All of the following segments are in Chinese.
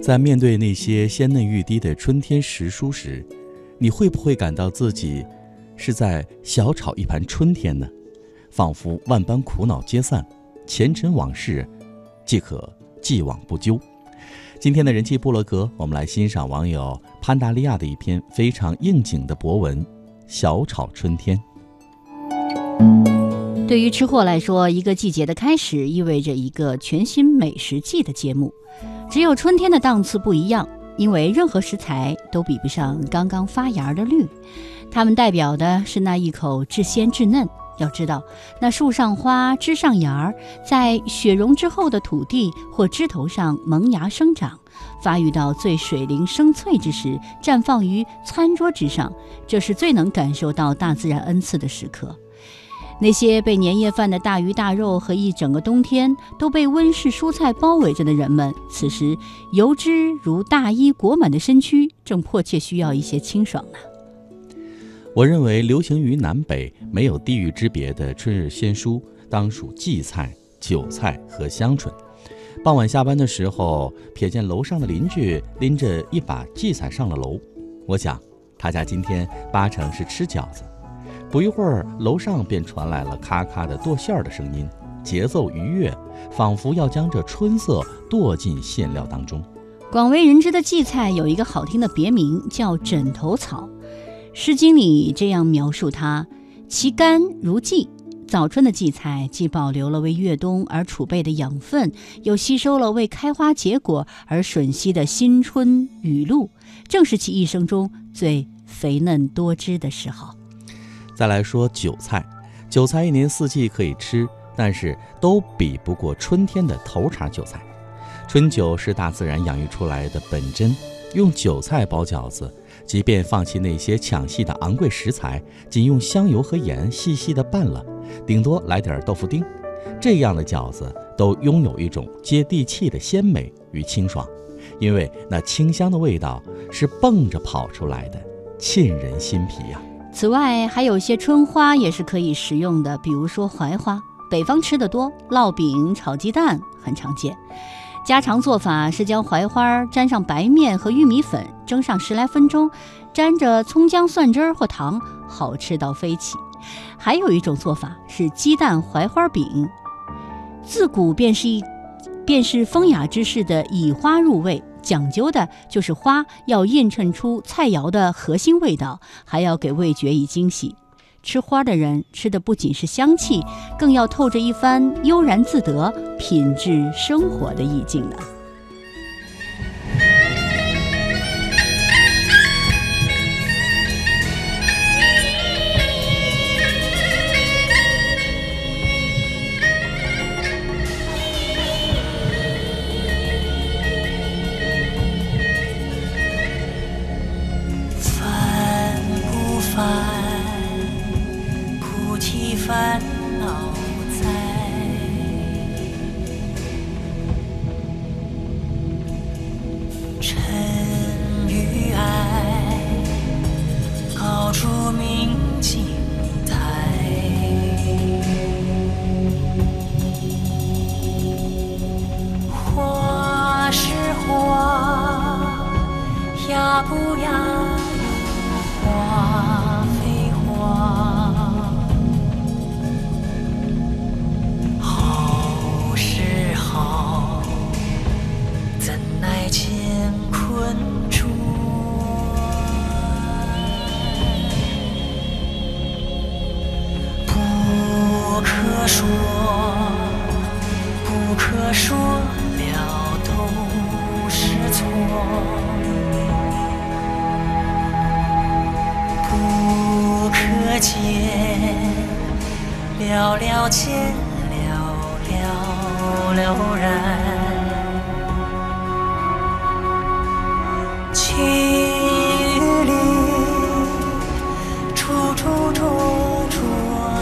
在面对那些鲜嫩欲滴的春天时蔬时，你会不会感到自己是在小炒一盘春天呢？仿佛万般苦恼皆散，前尘往事即可既往不咎。今天的人气部落格，我们来欣赏网友潘达利亚的一篇非常应景的博文《小炒春天》。对于吃货来说，一个季节的开始意味着一个全新美食季的节目。只有春天的档次不一样，因为任何食材都比不上刚刚发芽的绿。它们代表的是那一口至鲜至嫩。要知道，那树上花枝上芽儿，在雪融之后的土地或枝头上萌芽生长，发育到最水灵生翠之时，绽放于餐桌之上，这是最能感受到大自然恩赐的时刻。那些被年夜饭的大鱼大肉和一整个冬天都被温室蔬菜包围着的人们，此时油脂如大衣裹满的身躯，正迫切需要一些清爽呢。我认为，流行于南北、没有地域之别的春日鲜蔬，当属荠菜、韭菜和香椿。傍晚下班的时候，瞥见楼上的邻居拎着一把荠菜上了楼，我想，他家今天八成是吃饺子。不一会儿，楼上便传来了咔咔的剁馅儿的声音，节奏愉悦，仿佛要将这春色剁进馅料当中。广为人知的荠菜有一个好听的别名，叫枕头草。《诗经》里这样描述它：其甘如荠。早春的荠菜既保留了为越冬而储备的养分，又吸收了为开花结果而吮吸的新春雨露，正是其一生中最肥嫩多汁的时候。再来说韭菜，韭菜一年四季可以吃，但是都比不过春天的头茬韭菜。春韭是大自然养育出来的本真，用韭菜包饺子。即便放弃那些抢戏的昂贵食材，仅用香油和盐细细的拌了，顶多来点豆腐丁，这样的饺子都拥有一种接地气的鲜美与清爽，因为那清香的味道是蹦着跑出来的，沁人心脾呀。此外，还有些春花也是可以食用的，比如说槐花，北方吃的多，烙饼、炒鸡蛋很常见。家常做法是将槐花沾上白面和玉米粉，蒸上十来分钟，沾着葱姜蒜汁儿或糖，好吃到飞起。还有一种做法是鸡蛋槐花饼，自古便是一便是风雅之士的以花入味，讲究的就是花要映衬出菜肴的核心味道，还要给味觉以惊喜。吃花的人吃的不仅是香气，更要透着一番悠然自得、品质生活的意境呢。不雅有花非花。好是好怎奈乾坤转不可说了了，见了了了然。情里处处处处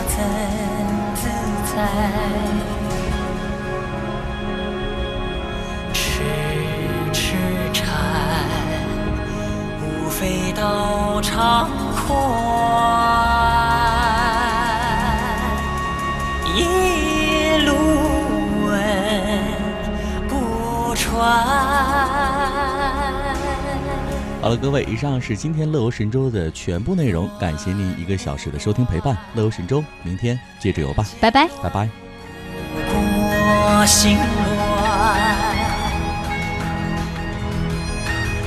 怎自在？痴痴缠，无非道长宽。一路闻不传。好了，各位，以上是今天乐游神州的全部内容，感谢您一个小时的收听陪伴。乐游神州，明天接着游吧，拜拜，拜拜。过心乱，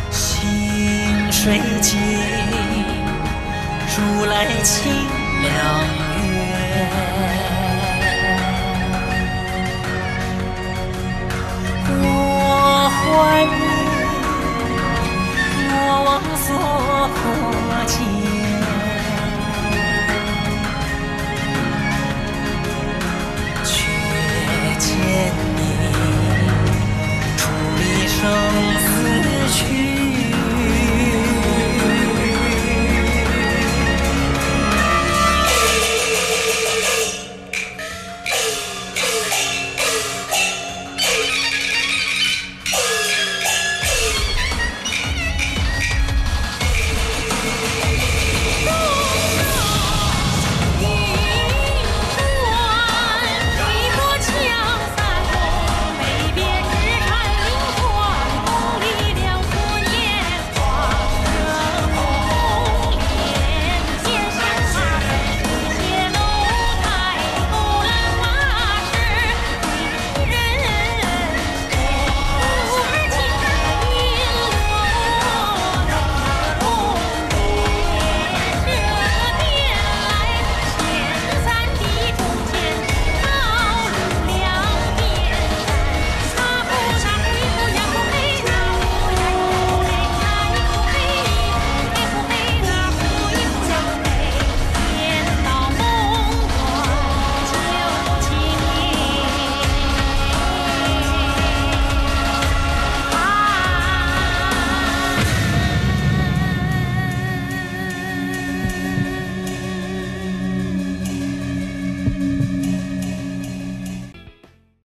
心水尽，如来亲。